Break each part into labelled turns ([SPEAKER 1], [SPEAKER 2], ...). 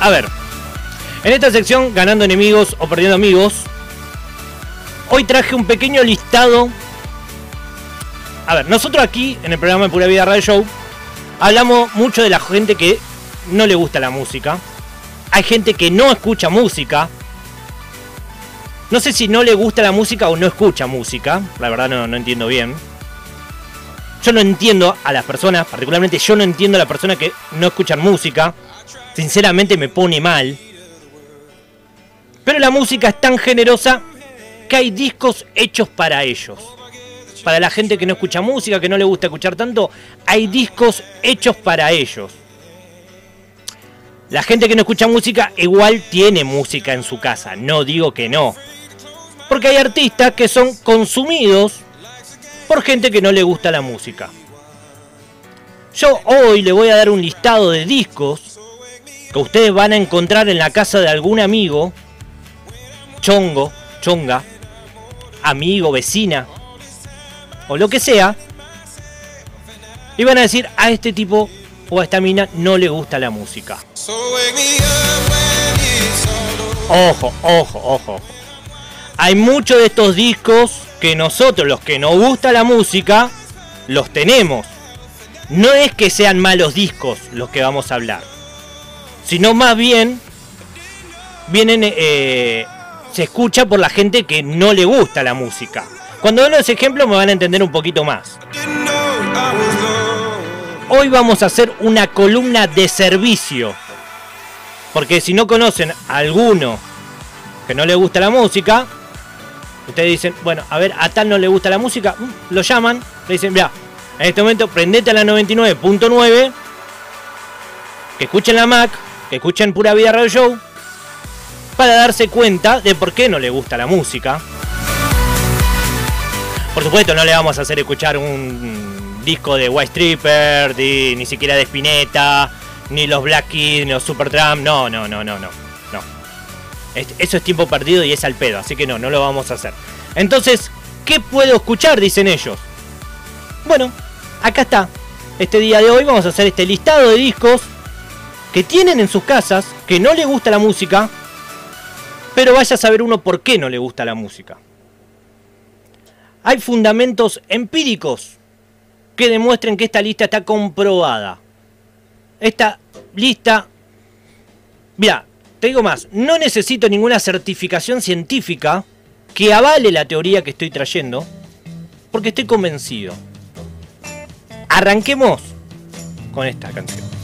[SPEAKER 1] A ver, en esta sección, ganando enemigos o perdiendo amigos, hoy traje un pequeño listado. A ver, nosotros aquí en el programa de Pura Vida Radio Show hablamos mucho de la gente que no le gusta la música. Hay gente que no escucha música. No sé si no le gusta la música o no escucha música. La verdad no, no entiendo bien. Yo no entiendo a las personas, particularmente yo no entiendo a las personas que no escuchan música. Sinceramente me pone mal. Pero la música es tan generosa que hay discos hechos para ellos. Para la gente que no escucha música, que no le gusta escuchar tanto, hay discos hechos para ellos. La gente que no escucha música igual tiene música en su casa, no digo que no. Porque hay artistas que son consumidos por gente que no le gusta la música. Yo hoy le voy a dar un listado de discos que ustedes van a encontrar en la casa de algún amigo, chongo, chonga, amigo, vecina, o lo que sea, y van a decir a este tipo o a esta mina no le gusta la música. Ojo, ojo, ojo. Hay muchos de estos discos que nosotros, los que nos gusta la música, los tenemos. No es que sean malos discos los que vamos a hablar, sino más bien vienen, eh, se escucha por la gente que no le gusta la música. Cuando doy los ejemplos me van a entender un poquito más. Hoy vamos a hacer una columna de servicio. Porque si no conocen a alguno que no le gusta la música, ustedes dicen, bueno, a ver, a tal no le gusta la música, mm, lo llaman, le dicen, mira, en este momento prendete a la 99.9, que escuchen la Mac, que escuchen Pura Vida Radio Show, para darse cuenta de por qué no le gusta la música. Por supuesto, no le vamos a hacer escuchar un disco de White Stripper, ni siquiera de Spinetta, ni los Black Keys, ni los Supertramp. No, no, no, no, no. no. Eso es tiempo perdido y es al pedo, así que no, no lo vamos a hacer. Entonces, ¿qué puedo escuchar? Dicen ellos. Bueno, acá está. Este día de hoy vamos a hacer este listado de discos que tienen en sus casas, que no le gusta la música, pero vaya a saber uno por qué no le gusta la música. Hay fundamentos empíricos que demuestren que esta lista está comprobada. Esta lista, mira, te digo más, no necesito ninguna certificación científica que avale la teoría que estoy trayendo, porque estoy convencido. Arranquemos con esta canción.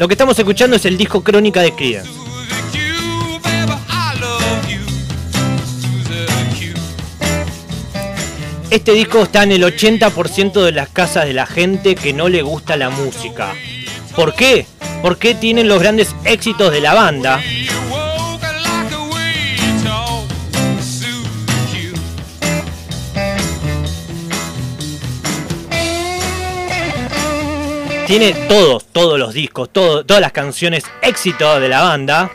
[SPEAKER 1] Lo que estamos escuchando es el disco Crónica de Creedence. Este disco está en el 80% de las casas de la gente que no le gusta la música. ¿Por qué? Porque tienen los grandes éxitos de la banda. Tiene todos, todos los discos, todas las canciones éxitos de la banda.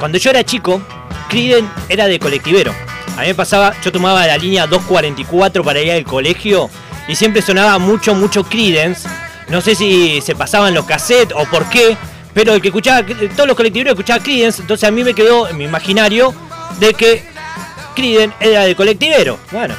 [SPEAKER 1] Cuando yo era chico, Creedence era de colectivero. A mí me pasaba, yo tomaba la línea 244 para ir al colegio y siempre sonaba mucho, mucho Creedence. No sé si se pasaban los cassettes o por qué, pero el que escuchaba, todos los colectiveros escuchaban Creedence, entonces a mí me quedó en mi imaginario de que Creedence era de colectivero. Bueno,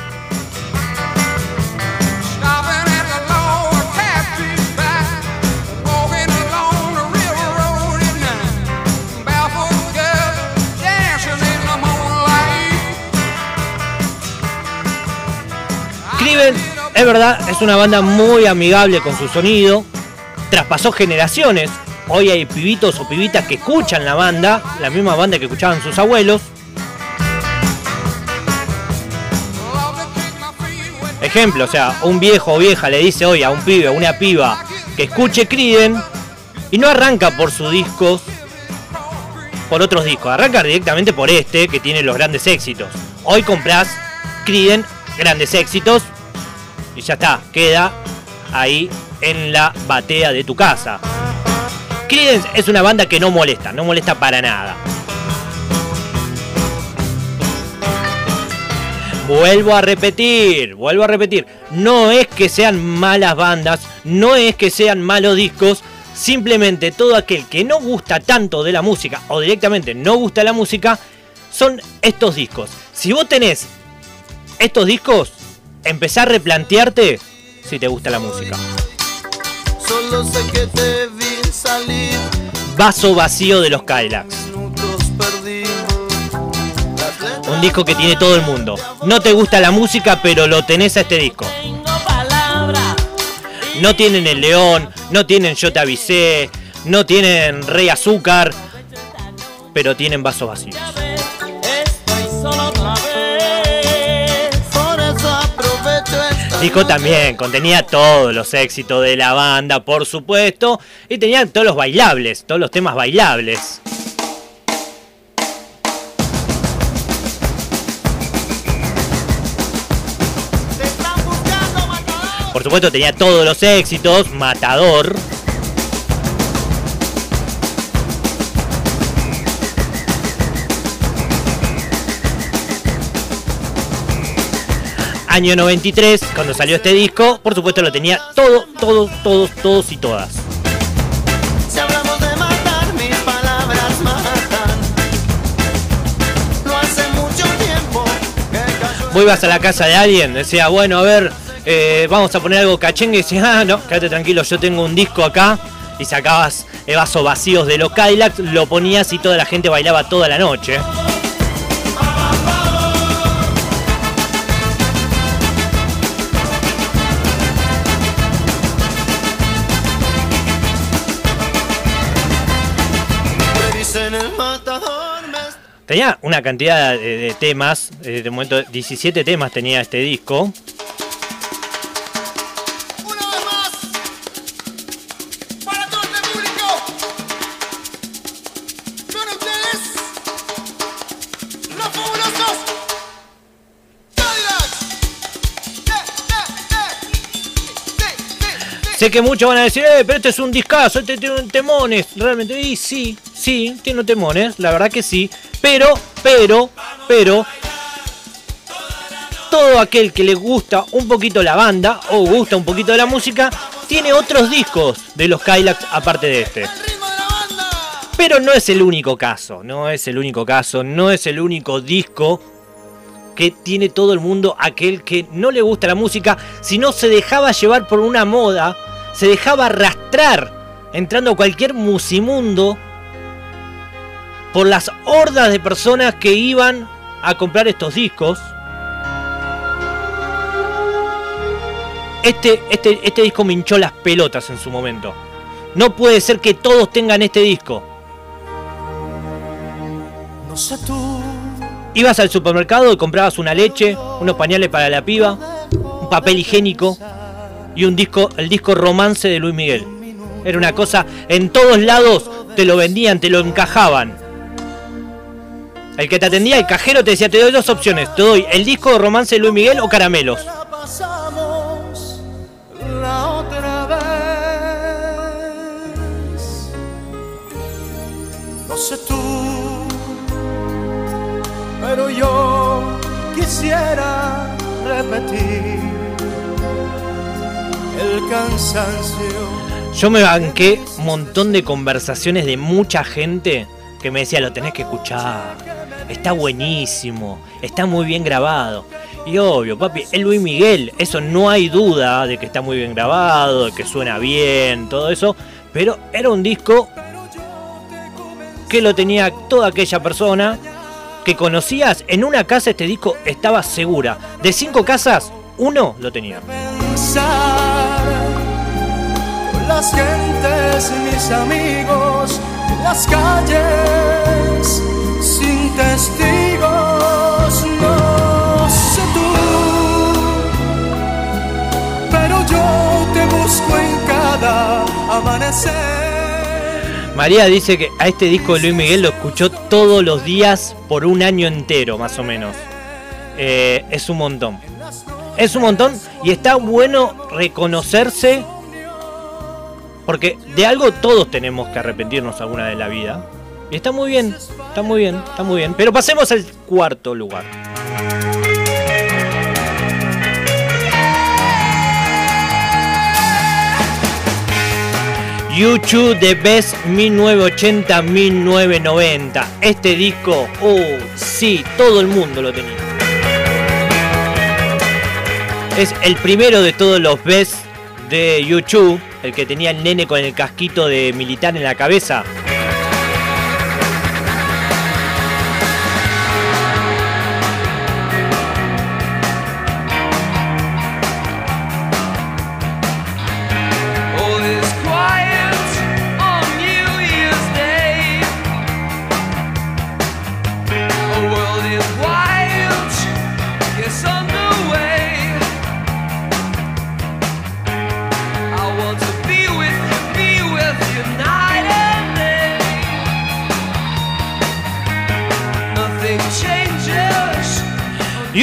[SPEAKER 1] es verdad, es una banda muy amigable con su sonido. Traspasó generaciones. Hoy hay pibitos o pibitas que escuchan la banda, la misma banda que escuchaban sus abuelos. Ejemplo, o sea, un viejo o vieja le dice hoy a un pibe o una piba que escuche Criden y no arranca por sus discos, por otros discos, arranca directamente por este que tiene los grandes éxitos. Hoy compras Criden, grandes éxitos, y ya está, queda ahí en la batea de tu casa. Creedence es una banda que no molesta, no molesta para nada. Vuelvo a repetir, vuelvo a repetir, no es que sean malas bandas, no es que sean malos discos, simplemente todo aquel que no gusta tanto de la música o directamente no gusta la música, son estos discos. Si vos tenés estos discos, empezá a replantearte si te gusta la música. Solo sé que te vi salir. Vaso vacío de los Kylax. Un disco que tiene todo el mundo. No te gusta la música, pero lo tenés a este disco. No tienen el león, no tienen yo te avisé, no tienen rey azúcar, pero tienen vasos vacíos. Disco también contenía todos los éxitos de la banda, por supuesto, y tenía todos los bailables, todos los temas bailables. Por supuesto tenía todos los éxitos, Matador. Año 93, cuando salió este disco, por supuesto lo tenía todo, todos, todos, todos y todas. Vos ibas a la casa de alguien, decía, bueno, a ver, eh, vamos a poner algo cachengue y decís, ah, no, quédate tranquilo, yo tengo un disco acá y sacabas el vaso vacíos de los Kylax, lo ponías y toda la gente bailaba toda la noche. Tenía una cantidad de, temas, eh, de momento 17 temas tenía este disco. Sé que muchos van a decir, eh, pero este es un discazo, este tiene temones. Realmente, y sí, sí, tiene temones, la verdad que sí. Pero, pero, pero, todo aquel que le gusta un poquito la banda o gusta un poquito de la música, tiene otros discos de los Kylax aparte de este. Pero no es el único caso, no es el único caso, no es el único disco que tiene todo el mundo, aquel que no le gusta la música, sino se dejaba llevar por una moda se dejaba arrastrar entrando a cualquier musimundo por las hordas de personas que iban a comprar estos discos. Este, este, este disco me hinchó las pelotas en su momento. No puede ser que todos tengan este disco. No sé tú. Ibas al supermercado y comprabas una leche, unos pañales para la piba, un papel higiénico, y un disco, el disco Romance de Luis Miguel. Era una cosa, en todos lados te lo vendían, te lo encajaban. El que te atendía, el cajero, te decía, te doy dos opciones. Te doy el disco de Romance de Luis Miguel o Caramelos. No sé tú, pero yo quisiera repetir el cansancio. Yo me banqué un montón de conversaciones de mucha gente que me decía, lo tenés que escuchar, está buenísimo, está muy bien grabado. Y obvio, papi, el Luis Miguel, eso no hay duda de que está muy bien grabado, de que suena bien, todo eso, pero era un disco que lo tenía toda aquella persona que conocías en una casa este disco estaba segura. De cinco casas, uno lo tenía las gentes, mis amigos, las calles, testigos, no tú, pero yo te busco en cada amanecer. María dice que a este disco de Luis Miguel lo escuchó todos los días por un año entero, más o menos. Eh, es un montón. Es un montón y está bueno reconocerse Porque de algo todos tenemos que arrepentirnos alguna de la vida. Está muy bien, está muy bien, está muy bien. Pero pasemos al cuarto lugar. YouTube The Best 1980-1990. Este disco, oh, sí, todo el mundo lo tenía. Es el primero de todos los Best de YouTube, el que tenía el nene con el casquito de militar en la cabeza.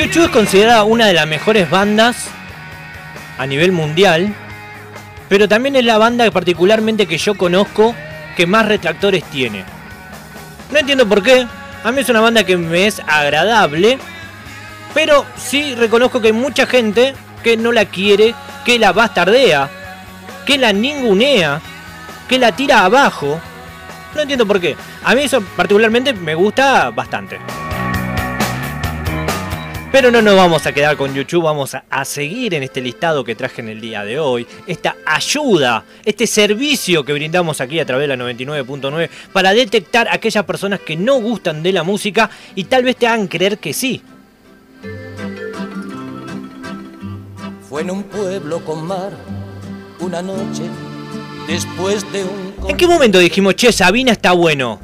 [SPEAKER 1] YouTube es considerada una de las mejores bandas a nivel mundial, pero también es la banda particularmente que yo conozco que más retractores tiene. No entiendo por qué, a mí es una banda que me es agradable, pero sí reconozco que hay mucha gente que no la quiere, que la bastardea, que la ningunea, que la tira abajo. No entiendo por qué. A mí eso particularmente me gusta bastante. Pero no nos vamos a quedar con YouTube, vamos a, seguir en este listado que traje en el día de hoy. Esta ayuda, este servicio que brindamos aquí a través de la 99.9 para detectar a aquellas personas que no gustan de la música y tal vez te hagan creer que sí.
[SPEAKER 2] Fue en un pueblo con mar, una noche, después de un...
[SPEAKER 1] ¿En qué momento dijimos, che, Sabina está bueno?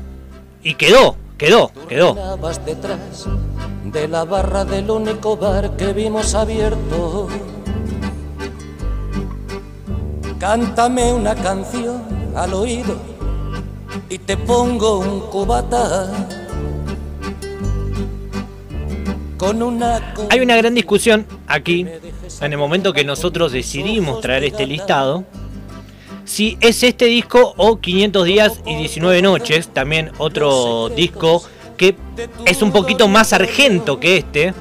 [SPEAKER 1] Y quedó, quedó, quedó
[SPEAKER 2] de la barra del único bar que vimos abierto. Cántame una canción al oído y te pongo un cubata. Con una
[SPEAKER 1] Hay una gran discusión aquí, en el momento que nosotros decidimos traer este listado, si es este disco o 500 días y 19 noches, también otro disco que es un poquito más argento que este.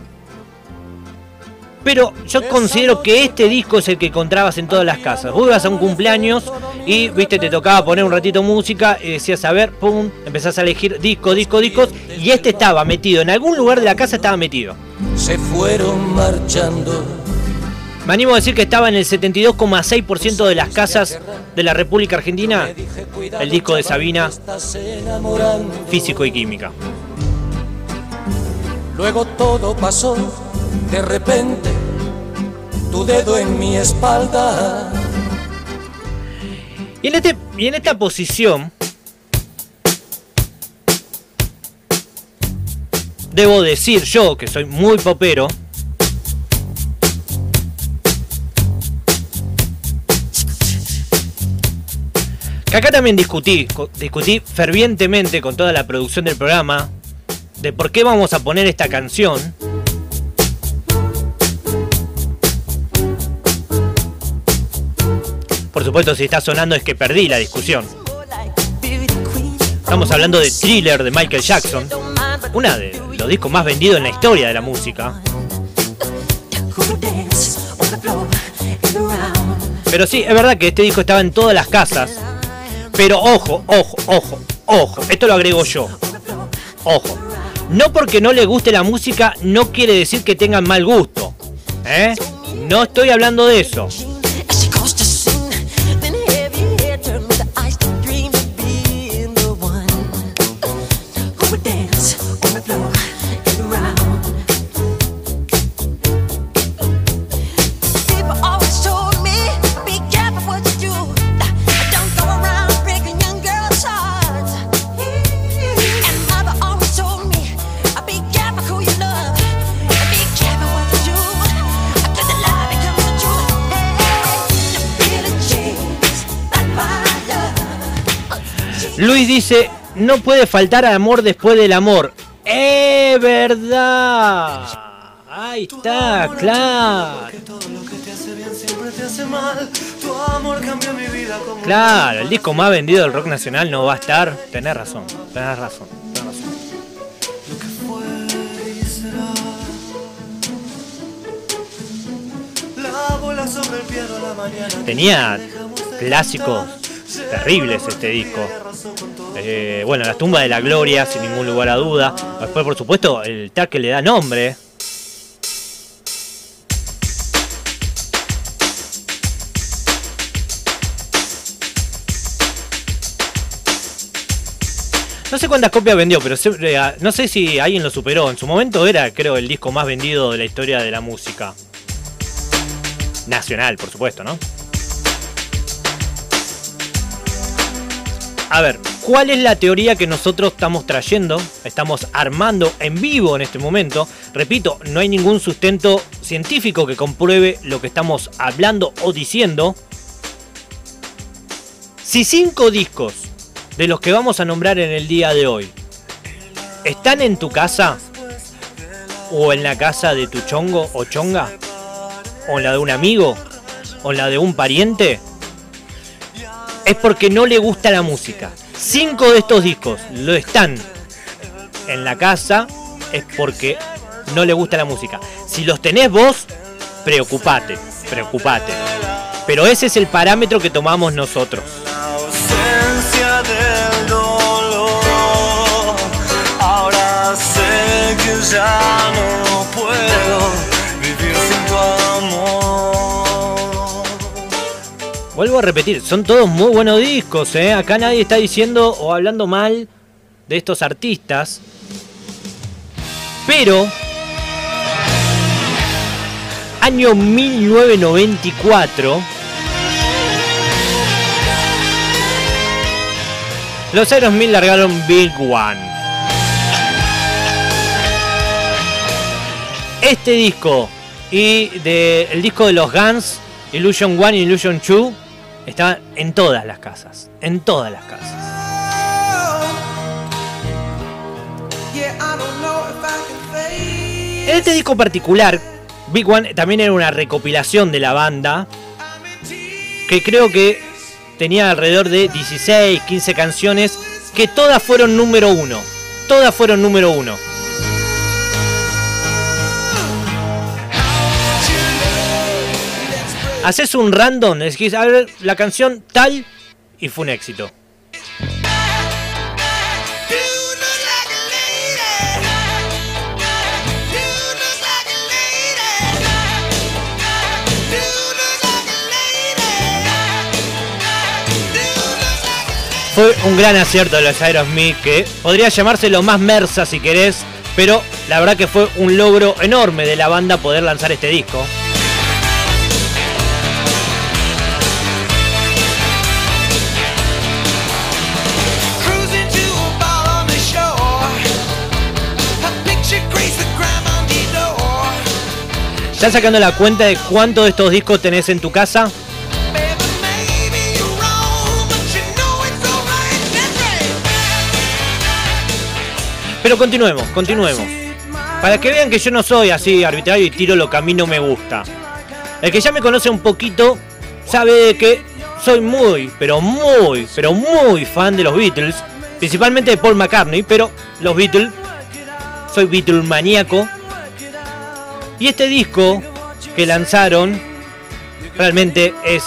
[SPEAKER 1] Pero yo considero que este disco es el que encontrabas en todas las casas. Vos ibas a un cumpleaños y, viste, te tocaba poner un ratito música y decías, a ver, pum, empezás a elegir disco, disco, discos. Y este estaba metido, en algún lugar de la casa estaba metido.
[SPEAKER 2] Se fueron marchando.
[SPEAKER 1] Me animo a decir que estaba en el 72,6% de las casas de la República Argentina el disco de Sabina, Físico y Química.
[SPEAKER 2] Luego todo pasó, de repente, tu dedo en mi espalda.
[SPEAKER 1] Y en, este, y en esta posición, debo decir yo, que soy muy popero, acá también discutí, discutí fervientemente con toda la producción del programa, de por qué vamos a poner esta canción. Por supuesto, si está sonando es que perdí la discusión. Estamos hablando de Thriller de Michael Jackson, una de los discos más vendidos en la historia de la música. Pero sí, es verdad que este disco estaba en todas las casas. Pero ojo, ojo, ojo, ojo, esto lo agrego yo. Ojo, no porque no le guste la música no quiere decir que tengan mal gusto. ¿eh? No estoy hablando de eso. Luis dice, no puede faltar amor después del amor. Es verdad. Ahí está, claro. Claro, el disco más vendido del rock nacional no va a estar. Tenés razón, tenés razón, tenés razón. Tenía clásicos terribles este disco. Eh, bueno, La tumba de la gloria, sin ningún lugar a duda. Después, por supuesto, el tag que le da nombre. No sé cuántas copias vendió, pero eh, no sé si alguien lo superó. En su momento era, creo, el disco más vendido de la historia de la música. Nacional, por supuesto, ¿no? A ver, ¿cuál es la teoría que nosotros estamos trayendo? Estamos armando en vivo en este momento. Repito, no hay ningún sustento científico que compruebe lo que estamos hablando o diciendo. Si cinco discos de los que vamos a nombrar en el día de hoy están en tu casa o en la casa de tu chongo o chonga o en la de un amigo o en la de un pariente, es porque no le gusta la música. Cinco de estos discos lo están en la casa, es porque no le gusta la música. Si los tenés vos, preocupate, preocupate. Pero ese es el parámetro que tomamos nosotros. Ahora sé que ya no Vuelvo a repetir, son todos muy buenos discos, ¿eh? Acá nadie está diciendo o hablando mal de estos artistas. Pero... Año 1994. Los Aerosmith largaron Big One. Este disco y de, el disco de los Guns, Illusion 1 y Illusion 2, Estaban en todas las casas, en todas las casas. En este disco particular, Big One también era una recopilación de la banda que creo que tenía alrededor de 16, 15 canciones que todas fueron número uno. Todas fueron número uno. Haces un random, que a ver la canción tal y fue un éxito. Fue un gran acierto de los Aerosmith que podría llamarse lo más mersa si querés, pero la verdad que fue un logro enorme de la banda poder lanzar este disco. ¿Estás sacando la cuenta de cuántos de estos discos tenés en tu casa? Pero continuemos, continuemos. Para que vean que yo no soy así arbitrario y tiro lo que a mí no me gusta. El que ya me conoce un poquito sabe que soy muy, pero muy, pero muy fan de los Beatles. Principalmente de Paul McCartney, pero los Beatles. Soy Beatle maníaco y este disco que lanzaron realmente es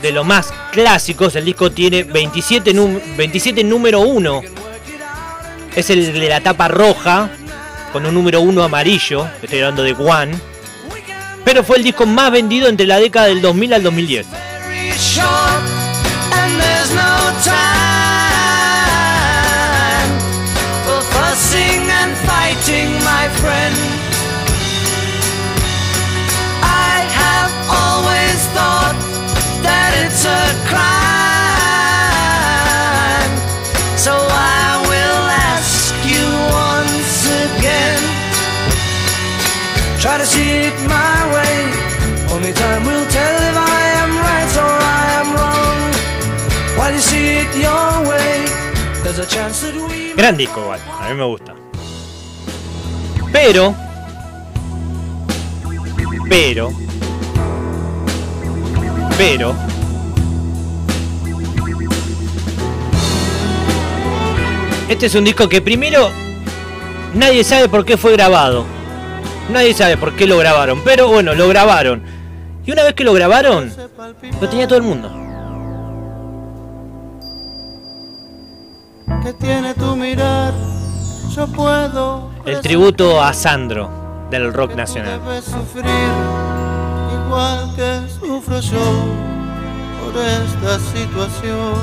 [SPEAKER 1] de lo más clásicos. El disco tiene 27, 27 número 1. Es el de la tapa roja con un número 1 amarillo. Estoy hablando de One. Pero fue el disco más vendido entre la década del 2000 al 2010. Gran disco igual, a mí me gusta. Pero Pero. Pero. Este es un disco que primero nadie sabe por qué fue grabado. Nadie sabe por qué lo grabaron. Pero bueno, lo grabaron. Y una vez que lo grabaron, lo tenía todo el mundo.
[SPEAKER 3] ¿Qué tiene tu mirar? Yo puedo.
[SPEAKER 1] El tributo a Sandro del rock nacional.
[SPEAKER 3] Sufrir igual que sufro yo por esta situación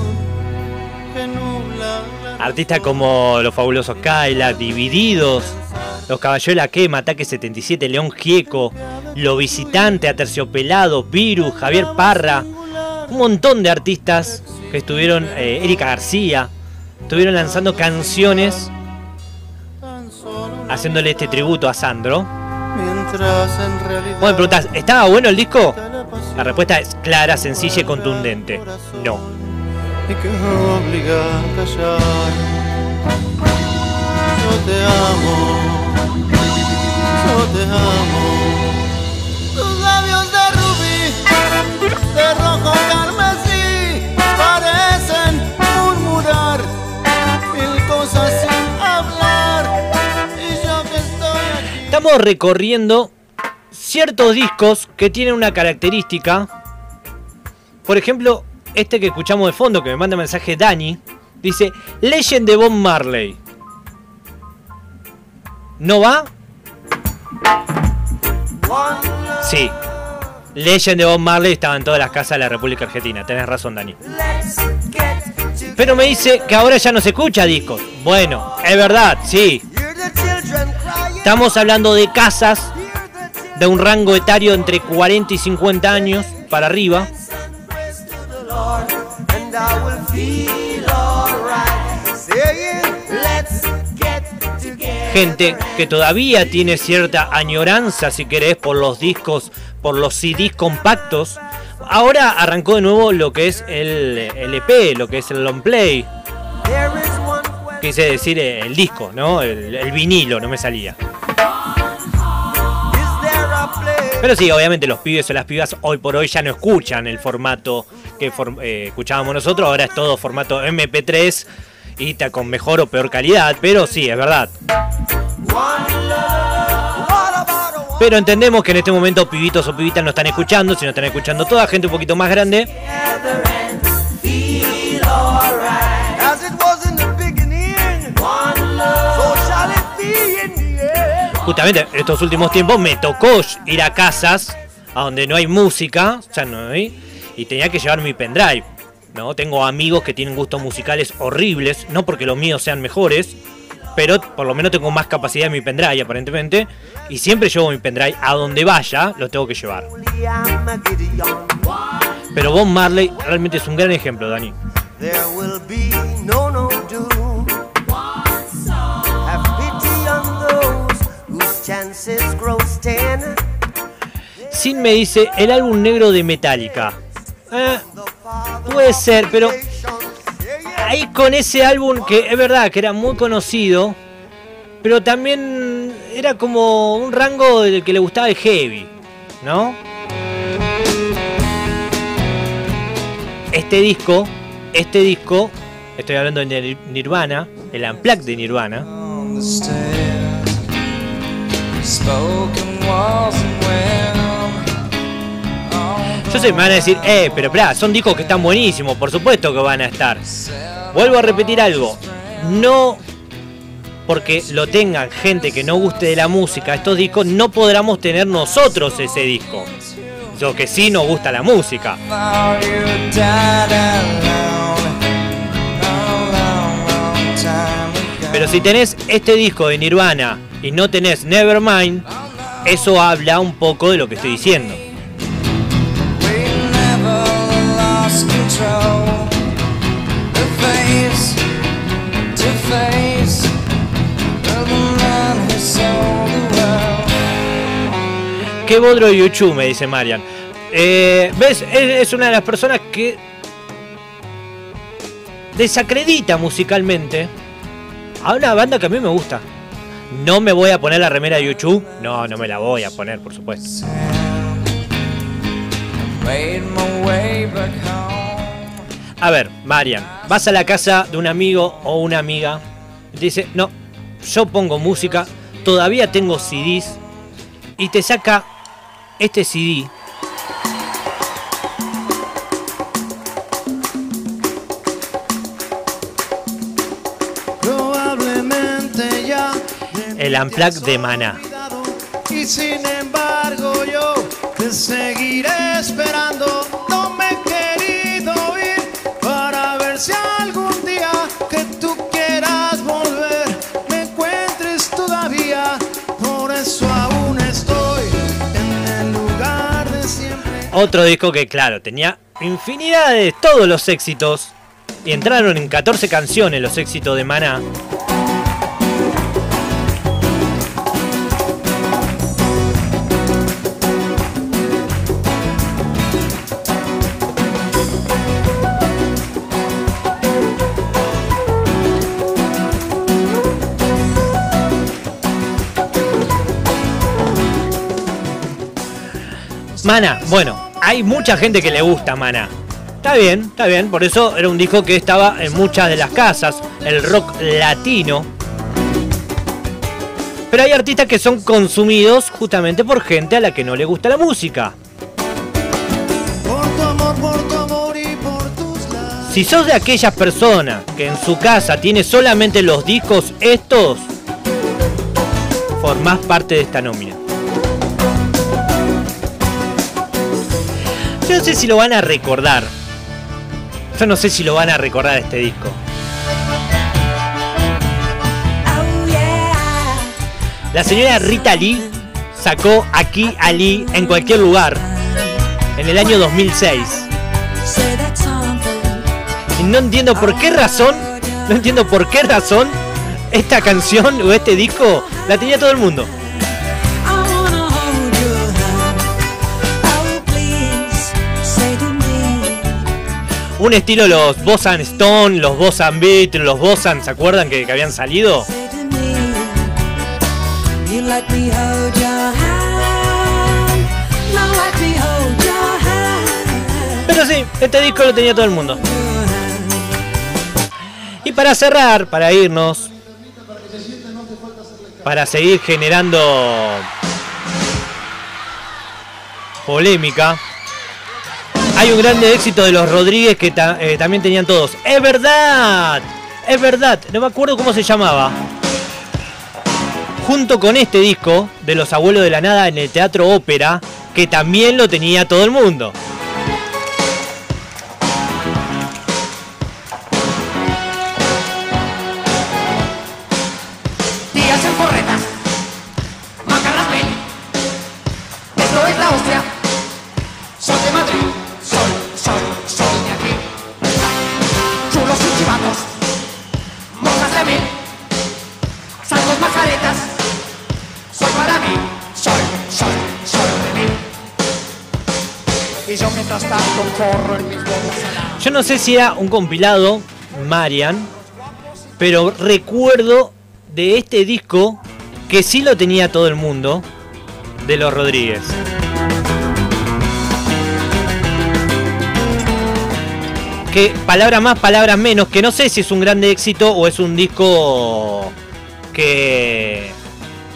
[SPEAKER 3] que nubla la
[SPEAKER 1] Artistas como los fabulosos Kyla, Divididos, Los Caballeros de la Quema, Ataque 77, León Gieco, Lo Visitante, Aterciopelado, Virus, Javier Parra, un montón de artistas que estuvieron, eh, Erika García, estuvieron lanzando canciones haciéndole este tributo a Sandro. Vos me preguntás, ¿estaba bueno el disco?
[SPEAKER 3] la
[SPEAKER 1] respuesta es clara, sencilla y contundente. No.
[SPEAKER 3] y que obliga a callar. Yo te amo, yo te amo. Tus labios de rubí, de rojo
[SPEAKER 1] recorriendo ciertos discos que tienen una característica. Por ejemplo, este que escuchamos de fondo, que me manda mensaje Dani, dice Legend de Bob Marley. ¿No va? Sí. Legend de Bob Marley estaba en todas las casas de la República Argentina. Tenés razón, Dani. Pero me dice que ahora ya no se escucha discos. Bueno, es verdad, sí. Estamos hablando de casas de un rango etario entre 40 y 50 años para arriba. Gente que todavía tiene cierta añoranza, si querés, por los discos, por los CDs compactos. Ahora arrancó de nuevo lo que es el, el EP, lo que es el long play. Quise decir eh, el disco, ¿no? El, vinilo, no me salía. Pero sí, obviamente los pibes o las pibas hoy por hoy ya no escuchan el formato que eh, escuchábamos nosotros, ahora es todo formato MP3 y está con mejor o peor calidad, pero sí, es verdad. Pero entendemos que en este momento pibitos o pibitas no están escuchando, sino están escuchando toda gente un poquito más grande. Justamente estos últimos tiempos me tocó ir a casas a donde no hay música, ya no hay, y tenía que llevar mi pendrive. ¿no? Tengo amigos que tienen gustos musicales horribles, no porque los míos sean mejores, pero por lo menos tengo más capacidad en mi pendrive aparentemente, y siempre llevo mi pendrive a donde vaya, lo tengo que llevar. Pero Bob Marley realmente es un gran ejemplo, Dani.
[SPEAKER 3] There will be
[SPEAKER 1] Sin me dice el álbum negro de Metallica. Eh, puede ser, pero ahí con ese álbum que es verdad que era muy conocido, pero también era como un rango del que le gustaba el heavy, ¿no? Este disco, este disco, estoy hablando de Nir- Nirvana, el Unplugged de Nirvana, Yo sé, me van a decir, eh, pero son discos que están buenísimos, por supuesto que van a estar. Vuelvo a repetir algo, no porque lo tengan gente que no guste de la música, estos discos, no podamos tener nosotros ese disco. Lo que sí nos gusta la música. Pero si tenés este disco de Nirvana y no tenés Nevermind, eso habla un poco de lo que estoy diciendo. Qué bodro Yuchu, me dice Marian. Eh, ¿Ves? Es, es una de las personas que desacredita musicalmente a una banda que a mí me gusta. No me voy a poner la remera de Yuchu. No, no me la voy a poner, por supuesto. A ver, Marian, vas a la casa de un amigo o una amiga dice, no, yo pongo música, todavía tengo CDs y te saca este CD. El Unplugged de Maná.
[SPEAKER 4] Y sin embargo yo te seguiré esperando. No me he querido ir para ver si algún día que tú quieras volver me encuentres todavía. Por eso aún estoy en el lugar de siempre.
[SPEAKER 1] Otro disco que, claro, tenía infinidad de todos los éxitos. Y entraron en 14 canciones los éxitos de Maná. Mana, bueno, hay mucha gente que le gusta Mana. Está bien, está bien, por eso era un disco que estaba en muchas de las casas, el rock latino. Pero hay artistas que son consumidos justamente por gente a la que no le gusta la música. Si sos de aquellas personas que en su casa tiene solamente los discos estos, formás parte de esta nómina. Yo no sé si lo van a recordar. Yo no sé si lo van a recordar este disco. La señora Rita Lee sacó aquí a Lee en cualquier lugar en el año 2006. Y no entiendo por qué razón, no entiendo por qué razón esta canción o este disco la tenía todo el mundo. Un estilo los Bosan Stone, los Bosan Beat, los Bosan, ¿se acuerdan que, que habían salido? Pero sí, este disco lo tenía todo el mundo. Y para cerrar, para irnos, para seguir generando polémica, hay un grande éxito de los Rodríguez que eh, también tenían todos. ¡Es verdad! ¡Es verdad! No me acuerdo cómo se llamaba. Junto con este disco de Los Abuelos de la Nada en el Teatro Ópera, que también lo tenía todo el mundo.
[SPEAKER 5] Yo
[SPEAKER 1] no sé si era un compilado, Marian, pero recuerdo de este disco que sí lo tenía todo el mundo, de los Rodríguez. Que palabras más, palabras menos, que no sé si es un grande éxito o es un disco que,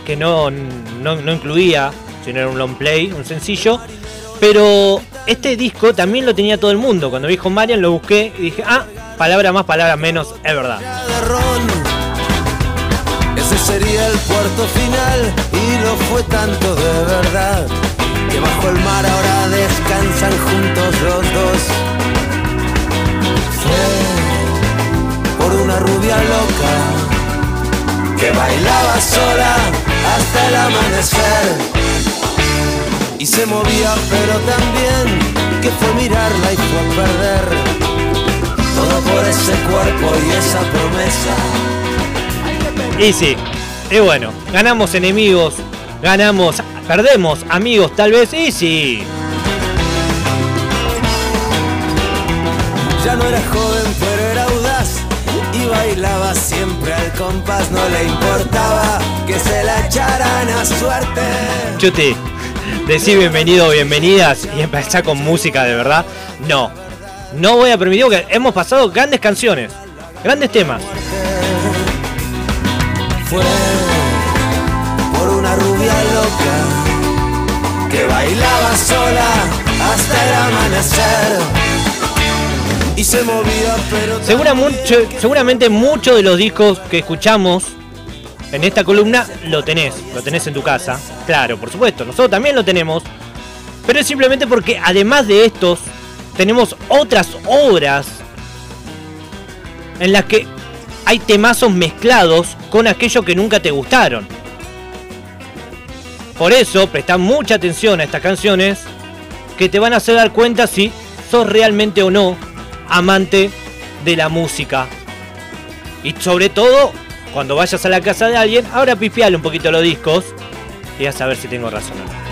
[SPEAKER 1] que no, no, no incluía, sino era un long play, un sencillo. Pero este disco también lo tenía todo el mundo. Cuando me dijo Marian lo busqué y dije, ah, palabra más, palabra menos, es verdad.
[SPEAKER 3] Ese sería el puerto final y lo fue tanto de verdad que bajo el mar ahora descansan juntos los dos. Fue por una rubia loca que bailaba sola hasta el amanecer y se movía pero también que fue mirarla y fue a perder todo por ese cuerpo y esa promesa.
[SPEAKER 1] Y sí, y bueno, ganamos enemigos, ganamos, perdemos amigos tal vez, y sí.
[SPEAKER 3] Ya no era joven, pero era audaz y bailaba siempre al compás. No le importaba que se la echaran a suerte.
[SPEAKER 1] Chuti, decir bienvenido o bienvenidas y empezar con música de verdad. No. No voy a permitir porque hemos pasado grandes canciones, grandes temas.
[SPEAKER 3] Fue por una rubia loca que bailaba sola hasta el amanecer y se movía pero
[SPEAKER 1] Segura mucho, seguramente muchos de los discos que escuchamos en esta columna lo tenés, lo tenés en tu casa. Claro, por supuesto, nosotros también lo tenemos. Pero es simplemente porque además de estos, tenemos otras obras en las que hay temazos mezclados con aquello que nunca te gustaron. Por eso, presta mucha atención a estas canciones que te van a hacer dar cuenta si sos realmente o no amante de la música. Y sobre todo, cuando vayas a la casa de alguien, ahora pifiale un poquito los discos y a ver si tengo razón o no.